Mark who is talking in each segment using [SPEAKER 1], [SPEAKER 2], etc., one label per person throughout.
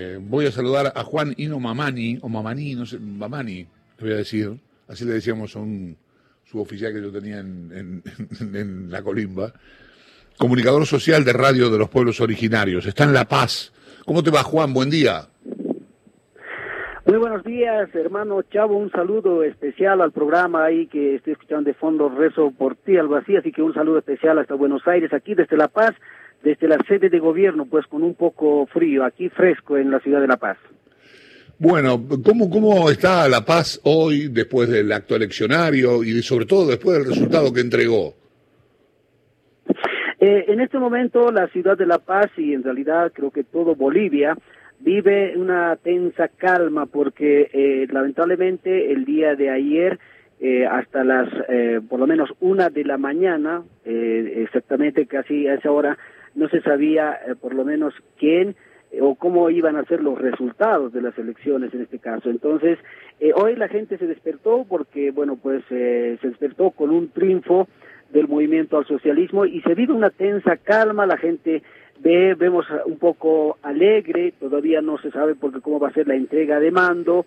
[SPEAKER 1] Eh, voy a saludar a Juan Ino Mamani, o Mamani, no sé, Mamani, le voy a decir. Así le decíamos a un suboficial que yo tenía en, en, la colimba. Comunicador social de Radio de los Pueblos Originarios. Está en La Paz. ¿Cómo te va, Juan? Buen día.
[SPEAKER 2] Muy buenos días, hermano Chavo. Un saludo especial al programa ahí que estoy escuchando de fondo. Rezo por ti, algo así. Así que un saludo especial hasta Buenos Aires, aquí desde La Paz desde la sede de gobierno, pues con un poco frío, aquí fresco en la ciudad de La Paz.
[SPEAKER 1] Bueno, ¿cómo, cómo está La Paz hoy después del acto eleccionario y sobre todo después del resultado que entregó?
[SPEAKER 2] Eh, en este momento la ciudad de La Paz y en realidad creo que todo Bolivia vive una tensa calma porque eh, lamentablemente el día de ayer eh, hasta las por lo menos una de la mañana exactamente casi a esa hora no se sabía eh, por lo menos quién eh, o cómo iban a ser los resultados de las elecciones en este caso. Entonces, eh, hoy la gente se despertó porque, bueno, pues se despertó con un triunfo del movimiento al socialismo y se vive una tensa calma, la gente ve, vemos un poco alegre, todavía no se sabe porque cómo va a ser la entrega de mando,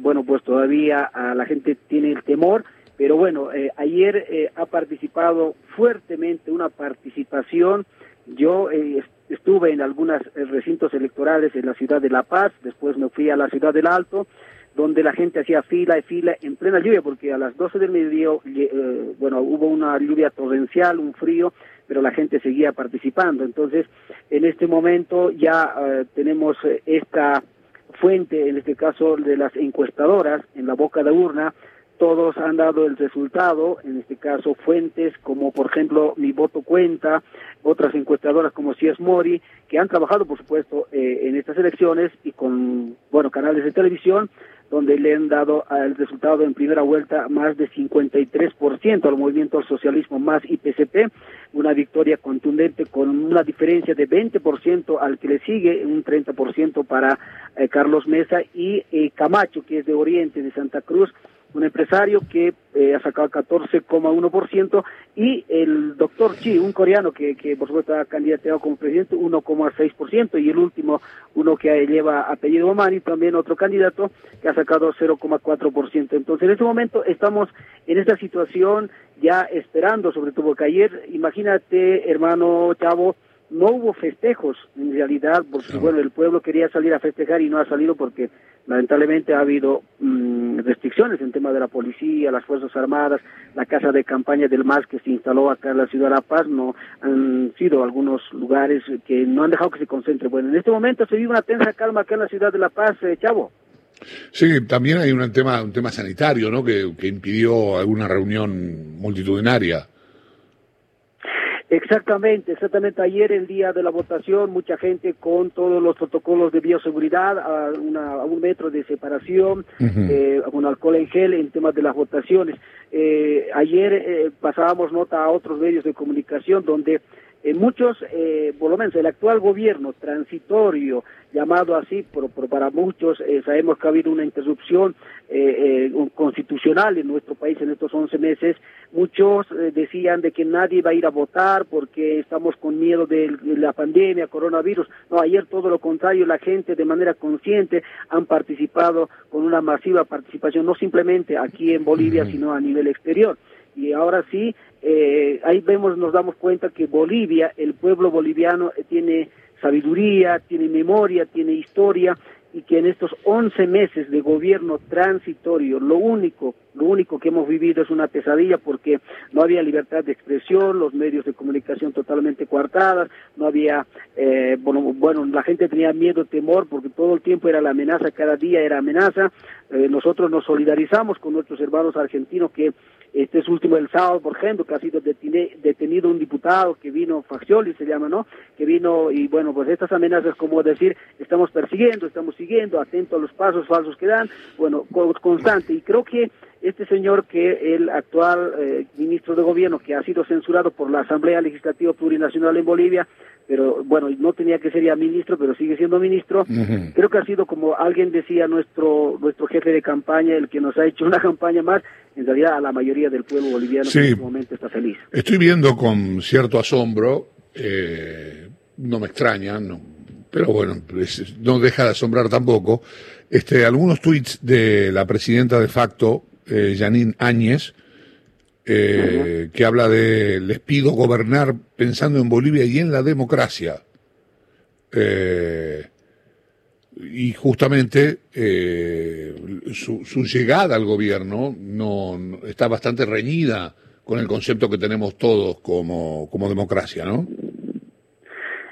[SPEAKER 2] bueno, pues todavía a la gente tiene el temor, pero bueno, ayer ha participado fuertemente una participación yo eh, estuve en algunos eh, recintos electorales en la ciudad de La Paz, después me fui a la ciudad del Alto, donde la gente hacía fila y fila en plena lluvia, porque a las 12 del mediodía, eh, bueno, hubo una lluvia torrencial, un frío, pero la gente seguía participando. Entonces, en este momento ya tenemos esta fuente, en este caso de las encuestadoras, en la boca de urna, todos han dado el resultado, en este caso fuentes como por ejemplo Mi Voto Cuenta, otras encuestadoras como es Mori, que han trabajado por supuesto eh, en estas elecciones y con bueno canales de televisión donde le han dado el resultado en primera vuelta más de 53% al movimiento al socialismo más IPCP, una victoria contundente con una diferencia de 20% al que le sigue, un 30% para eh, Carlos Mesa y eh, Camacho, que es de Oriente, de Santa Cruz, un empresario que eh, ha sacado 14,1% y el doctor Chi, un coreano que, que por supuesto ha candidateado como presidente, 1,6% y el último, uno que lleva apellido Omani, también otro candidato que ha sacado 0,4%. Entonces en este momento estamos en esta situación ya esperando, sobre todo que ayer, imagínate hermano Chavo, no hubo festejos en realidad, porque bueno, el pueblo quería salir a festejar y no ha salido porque lamentablemente ha habido mm, restricciones en tema de la policía, las Fuerzas Armadas, la casa de campaña del MAS que se instaló acá en la ciudad de La Paz, no han sido algunos lugares que no han dejado que se concentre. Bueno, en este momento se vive una tensa calma acá en la ciudad de La Paz, eh, Chavo.
[SPEAKER 1] Sí, también hay un tema, un tema sanitario, ¿no? Que, que impidió alguna reunión multitudinaria.
[SPEAKER 2] Exactamente, exactamente. Ayer, el día de la votación, mucha gente con todos los protocolos de bioseguridad, a, una, un metro de separación, eh, con alcohol en gel en temas de las votaciones. Eh, ayer eh, pasábamos nota a otros medios de comunicación donde en muchos, eh, por lo menos el actual gobierno transitorio, llamado así, pero, para muchos eh, sabemos que ha habido una interrupción eh, eh constitucional en nuestro país en estos 11 meses. Muchos eh, decían de que nadie va a ir a votar porque estamos con miedo de, la pandemia, coronavirus. No, ayer todo lo contrario, la gente de manera consciente han participado con una masiva participación, no simplemente aquí en Bolivia, sino a nivel exterior y ahora sí, eh, ahí vemos, nos damos cuenta que Bolivia, el pueblo boliviano eh, tiene sabiduría, tiene memoria, tiene historia y que en estos 11 meses de gobierno transitorio, lo único, lo único que hemos vivido es una pesadilla porque no había libertad de expresión, los medios de comunicación totalmente coartadas, no había, eh, bueno, bueno, la gente tenía miedo, temor, porque todo el tiempo era la amenaza, cada día era amenaza. Eh, nosotros nos solidarizamos con nuestros hermanos argentinos que este es último el sábado, por ejemplo, que ha sido detenido un diputado que vino, Faccioli se llama, ¿no? Que vino y bueno, pues estas amenazas, como decir, estamos persiguiendo, estamos siguiendo, atento a los pasos falsos que dan, bueno, constante. Y creo que este señor que el actual eh, ministro de gobierno que ha sido censurado por la Asamblea Legislativa Plurinacional en Bolivia, pero bueno, no tenía que ser ya ministro, pero sigue siendo ministro, creo que ha sido como alguien decía nuestro nuestro jefe de campaña, el que nos ha hecho una campaña más, en realidad a la mayoría del pueblo boliviano en este momento está feliz.
[SPEAKER 1] Estoy viendo con cierto asombro, eh, no me extraña, no, pero bueno, no deja de asombrar tampoco. Este, algunos tweets de la presidenta de facto, eh, Janine Áñez, eh, que habla de les pido gobernar pensando en Bolivia y en la democracia. Eh, y justamente su, su, llegada al gobierno no, está bastante reñida con el concepto que tenemos todos como, como democracia, ¿no?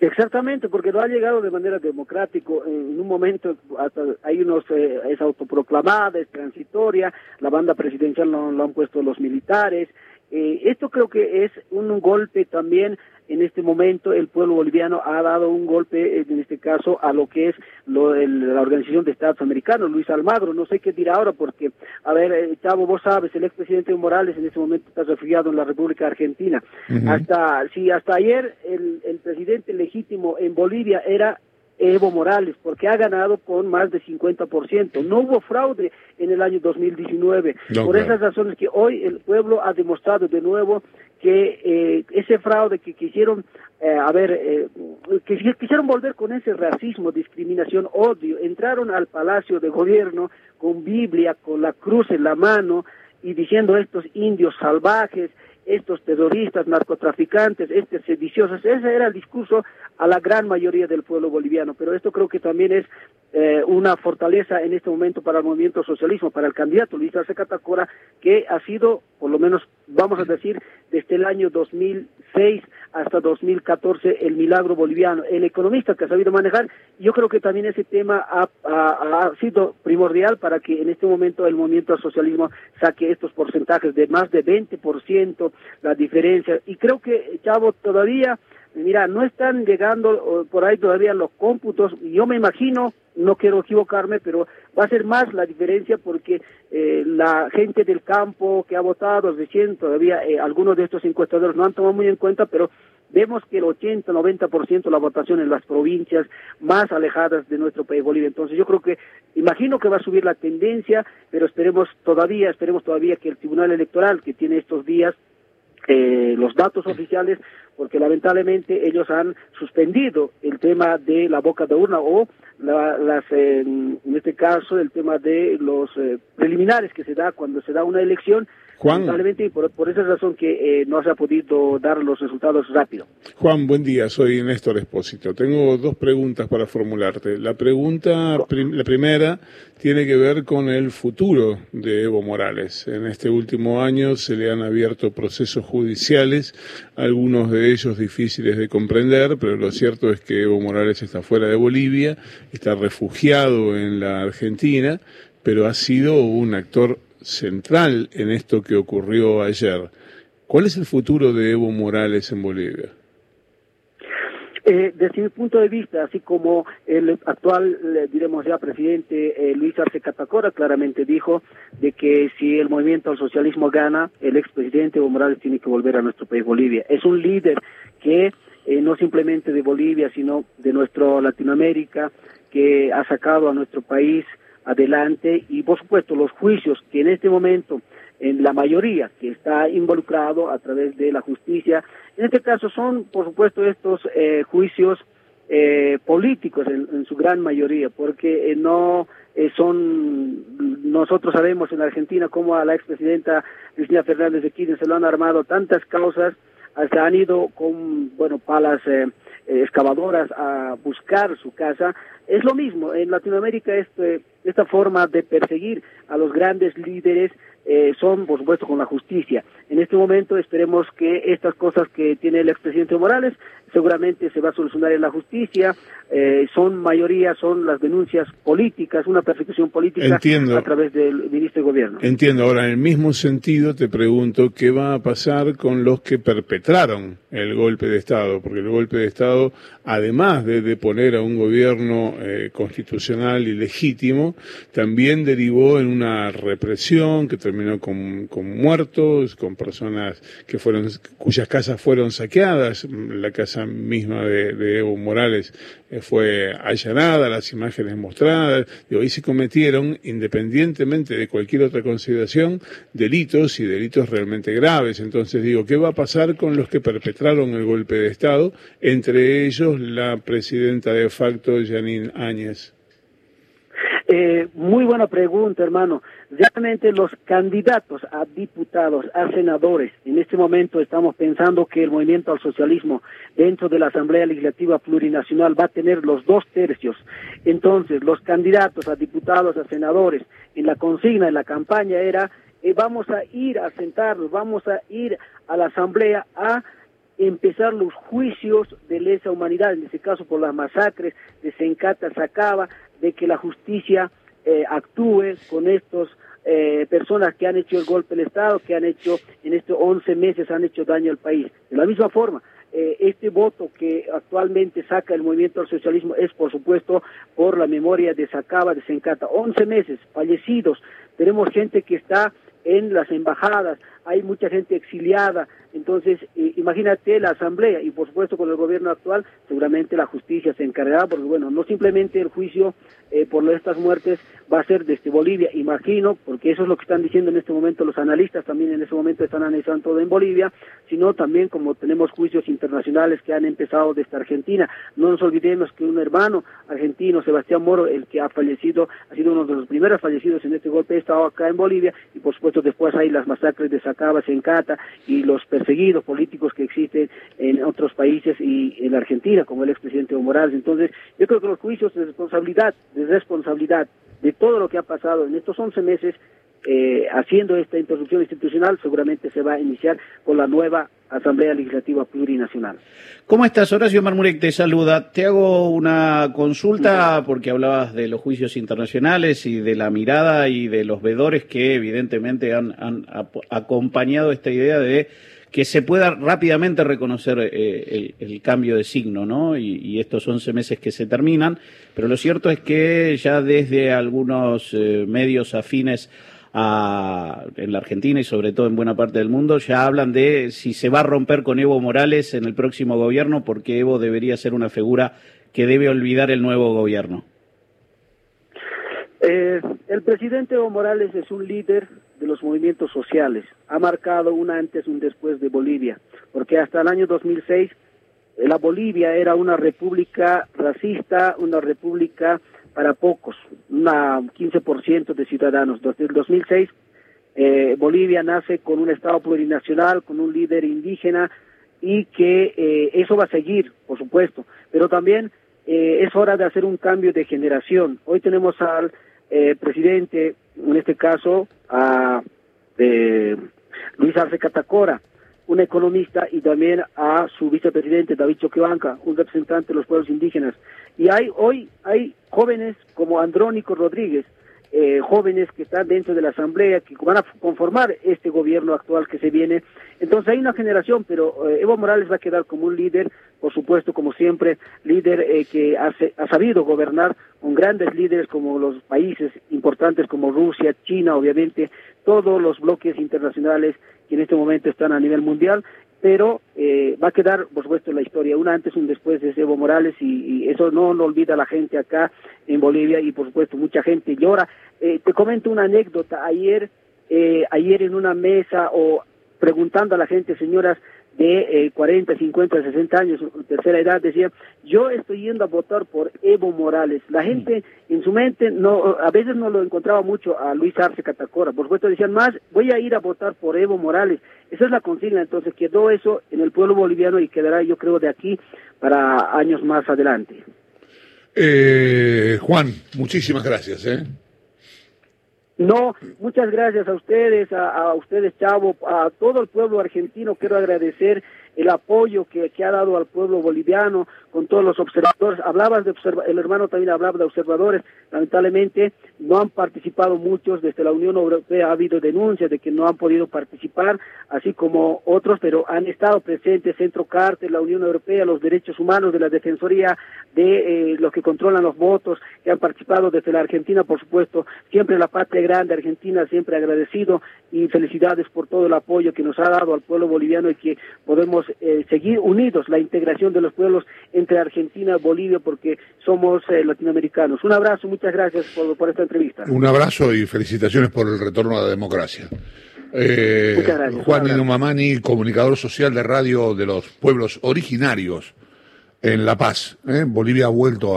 [SPEAKER 2] Exactamente, porque no ha llegado de manera democrática. En un momento hasta hay unos eh, es autoproclamada, es transitoria. La banda presidencial lo, lo han puesto los militares. Eh, esto creo que es un golpe también en este momento el pueblo boliviano ha dado un golpe, en este caso, a lo que es lo, la Organización de Estados Americanos, Luis Almagro. No sé qué dirá ahora, porque, a ver, eh, Chavo, vos sabes, el expresidente Morales en este momento está refugiado en la República Argentina. Hasta, sí, hasta ayer el, el presidente legítimo en Bolivia era Evo Morales, porque ha ganado con más de 50%. No hubo fraude en el año 2019. Por esas razones que hoy el pueblo ha demostrado de nuevo que eh, ese fraude que quisieron, eh, eh, que quisieron volver con ese racismo, discriminación, odio, entraron al palacio de gobierno con Biblia, con la cruz en la mano y diciendo estos indios salvajes, estos terroristas, narcotraficantes, estos sediciosos. Ese era el discurso a la gran mayoría del pueblo boliviano. Pero esto creo que también es eh, una fortaleza en este momento para el movimiento socialismo, para el candidato Luis Arce Catacora, que ha sido, por lo menos vamos a decir, desde el año 2006 hasta 2014, el milagro boliviano, el economista que ha sabido manejar. Yo creo que también ese tema ha, sido primordial para que en este momento el movimiento socialismo saque estos porcentajes de más de 20%, la diferencia. Y creo que, Chavo, todavía mira, no están llegando por ahí todavía los cómputos. Yo me imagino, no quiero equivocarme, pero va a ser más la diferencia porque eh, la gente del campo que ha votado recién, todavía eh, algunos de estos encuestadores no han tomado muy en cuenta, pero vemos que el 80-90% de la votación en las provincias más alejadas de nuestro país Bolivia. Entonces yo creo que, imagino que va a subir la tendencia, pero esperemos todavía, esperemos todavía que el Tribunal Electoral que tiene estos días eh, los datos oficiales porque lamentablemente ellos han suspendido el tema de la boca de urna o las, en este caso el tema de los eh, preliminares que se da cuando se da una elección Juan. Lamentablemente por, por esa razón que eh, no se ha podido dar los resultados rápido.
[SPEAKER 3] Juan, buen día, soy Néstor Espósito. Tengo dos preguntas para formularte. La pregunta, la primera, tiene que ver con el futuro de Evo Morales. En este último año se le han abierto procesos judiciales, algunos de ellos difíciles de comprender, pero lo cierto es que Evo Morales está fuera de Bolivia, está refugiado en la Argentina, pero ha sido un actor central en esto que ocurrió ayer. ¿Cuál es el futuro de Evo Morales en Bolivia?
[SPEAKER 2] Eh, desde mi punto de vista, así como el actual, diremos ya, presidente eh, Luis Arce Catacora claramente dijo de que si el movimiento al socialismo gana, el expresidente Evo Morales tiene que volver a nuestro país Bolivia. Es un líder que eh, no simplemente de Bolivia, sino de nuestra Latinoamérica, que ha sacado a nuestro país adelante y por supuesto los juicios que en este momento en la mayoría que está involucrado a través de la justicia, en este caso son por supuesto estos eh, juicios eh, políticos en, su gran mayoría, porque eh, no son, nosotros sabemos en Argentina cómo a la expresidenta Cristina Fernández de Kirchner se lo han armado tantas causas, se han ido con, bueno, palas excavadoras a buscar su casa. Es lo mismo, en Latinoamérica este esta forma de perseguir a los grandes líderes eh, son, por supuesto, con la justicia. En este momento esperemos que estas cosas que tiene el expresidente Morales seguramente se va a solucionar en la justicia. Eh, son mayoría, son las denuncias políticas, una persecución política a través del ministro de Gobierno.
[SPEAKER 3] Entiendo. Ahora, en el mismo sentido, te pregunto qué va a pasar con los que perpetraron el golpe de Estado, porque el golpe de Estado, además de deponer a un gobierno eh, constitucional y legítimo, también derivó en una represión que terminó con, con muertos, con personas que fueron, cuyas casas fueron saqueadas, la casa misma de, Evo Morales eh, fue allanada, las imágenes mostradas, y hoy se cometieron, independientemente de cualquier otra consideración, delitos y delitos realmente graves. Entonces digo, ¿qué va a pasar con los que perpetraron el golpe de Estado? Entre ellos la presidenta de facto, Janine Áñez.
[SPEAKER 2] Eh, muy buena pregunta, hermano. Realmente los candidatos a diputados, a senadores, en este momento estamos pensando que el movimiento al socialismo dentro de la Asamblea Legislativa Plurinacional va a tener los dos tercios. Entonces, los candidatos a diputados, a senadores, en la consigna, en la campaña era, eh, vamos a ir a sentarnos, vamos a ir a la Asamblea a empezar los juicios de lesa humanidad, en este caso por las masacres de Sencata, Sacaba, de que la justicia eh, actúe con estos eh, personas que han hecho el golpe del Estado, que han hecho en estos 11 meses han hecho daño al país. De la misma forma, eh, este voto que actualmente saca el movimiento al socialismo es, por supuesto, por la memoria de Sacaba, de Sencata. 11 meses, fallecidos. Tenemos gente que está en las embajadas, hay mucha gente exiliada, entonces imagínate la asamblea y por supuesto con el gobierno actual seguramente la justicia se encargará porque bueno, no simplemente el juicio eh, por estas muertes va a ser desde Bolivia, imagino, porque eso es lo que están diciendo en este momento los analistas, también en este momento están analizando todo en Bolivia, sino también como tenemos juicios internacionales que han empezado desde Argentina. No nos olvidemos que un hermano argentino, Sebastián Moro, el que ha fallecido, ha sido uno de los primeros fallecidos en este golpe de Estado acá en Bolivia, y por supuesto después hay las masacres de Sacaba, Sencata y los perseguidos políticos que existen en otros países y en Argentina, como el expresidente Evo Morales. Entonces, yo creo que los juicios de responsabilidad, de responsabilidad de todo lo que ha pasado en estos 11 meses, eh, haciendo esta interrupción institucional, seguramente se va a iniciar con la nueva Asamblea Legislativa Plurinacional.
[SPEAKER 4] ¿Cómo estás, Horacio Marmurek? Te saluda. Te hago una consulta porque hablabas de los juicios internacionales y de la mirada y de los vedores que evidentemente han, acompañado esta idea de que se pueda rápidamente reconocer eh, el, cambio de signo, ¿no? Y, estos 11 meses que se terminan. Pero lo cierto es que ya desde algunos eh, medios afines en la Argentina y sobre todo en buena parte del mundo, ya hablan de si se va a romper con Evo Morales en el próximo gobierno, porque Evo debería ser una figura que debe olvidar el nuevo gobierno.
[SPEAKER 2] Eh, el presidente Evo Morales es un líder de los movimientos sociales. Ha marcado un antes y un después de Bolivia, porque hasta el año 2006 la Bolivia era una república racista, una república para pocos, un 15% de ciudadanos. Desde el 2006, eh, Bolivia nace con un Estado plurinacional, con un líder indígena y que eh, eso va a seguir, por supuesto, pero también eh, es hora de hacer un cambio de generación. Hoy tenemos al presidente, en este caso, a Luis Arce Catacora, un economista, y también a su vicepresidente David Choquebanca, un representante de los pueblos indígenas. Y hay hoy hay jóvenes como Andrónico Rodríguez, eh, jóvenes que están dentro de la Asamblea, que van a conformar este gobierno actual que se viene. Entonces hay una generación, pero eh, Evo Morales va a quedar como un líder, por supuesto, como siempre, líder eh, que ha, ha, sabido gobernar con grandes líderes como los países importantes como Rusia, China, obviamente, todos los bloques internacionales que en este momento están a nivel mundial, pero eh, va a quedar, por supuesto, la historia, un antes y un después de Evo Morales, y, eso no lo olvida la gente acá en Bolivia, y por supuesto, mucha gente llora. Eh, te comento una anécdota, ayer, eh, ayer en una mesa o preguntando a la gente, señoras, de eh, 40, 50, 60 años, tercera edad, decía, yo estoy yendo a votar por Evo Morales. La gente en su mente no, a veces no lo encontraba mucho a Luis Arce Catacora. Por supuesto decían más, voy a ir a votar por Evo Morales. Esa es la consigna. Entonces quedó eso en el pueblo boliviano y quedará, yo creo, de aquí para años más adelante.
[SPEAKER 1] Eh, Juan, muchísimas gracias. ¿eh?
[SPEAKER 2] No, muchas gracias a ustedes, a, ustedes, Chavo, a todo el pueblo argentino. Quiero agradecer el apoyo que, ha dado al pueblo boliviano con todos los observadores. Hablabas de el hermano también hablaba de observadores. Lamentablemente no han participado muchos, desde la Unión Europea ha habido denuncias de que no han podido participar, así como otros, pero han estado presentes Centro Cártel, la Unión Europea, los derechos humanos de la Defensoría de eh, los que controlan los votos, que han participado desde la Argentina, por supuesto, siempre la patria grande Argentina, siempre agradecido y felicidades por todo el apoyo que nos ha dado al pueblo boliviano y que podemos eh, seguir unidos la integración de los pueblos entre Argentina y Bolivia porque somos eh, latinoamericanos. Un abrazo, muchas gracias por, por esta entrevista.
[SPEAKER 1] Un abrazo y felicitaciones por el retorno a la democracia. Eh, Juan Inumamani, comunicador social de radio de los pueblos originarios en La Paz. ¿eh? Bolivia ha vuelto a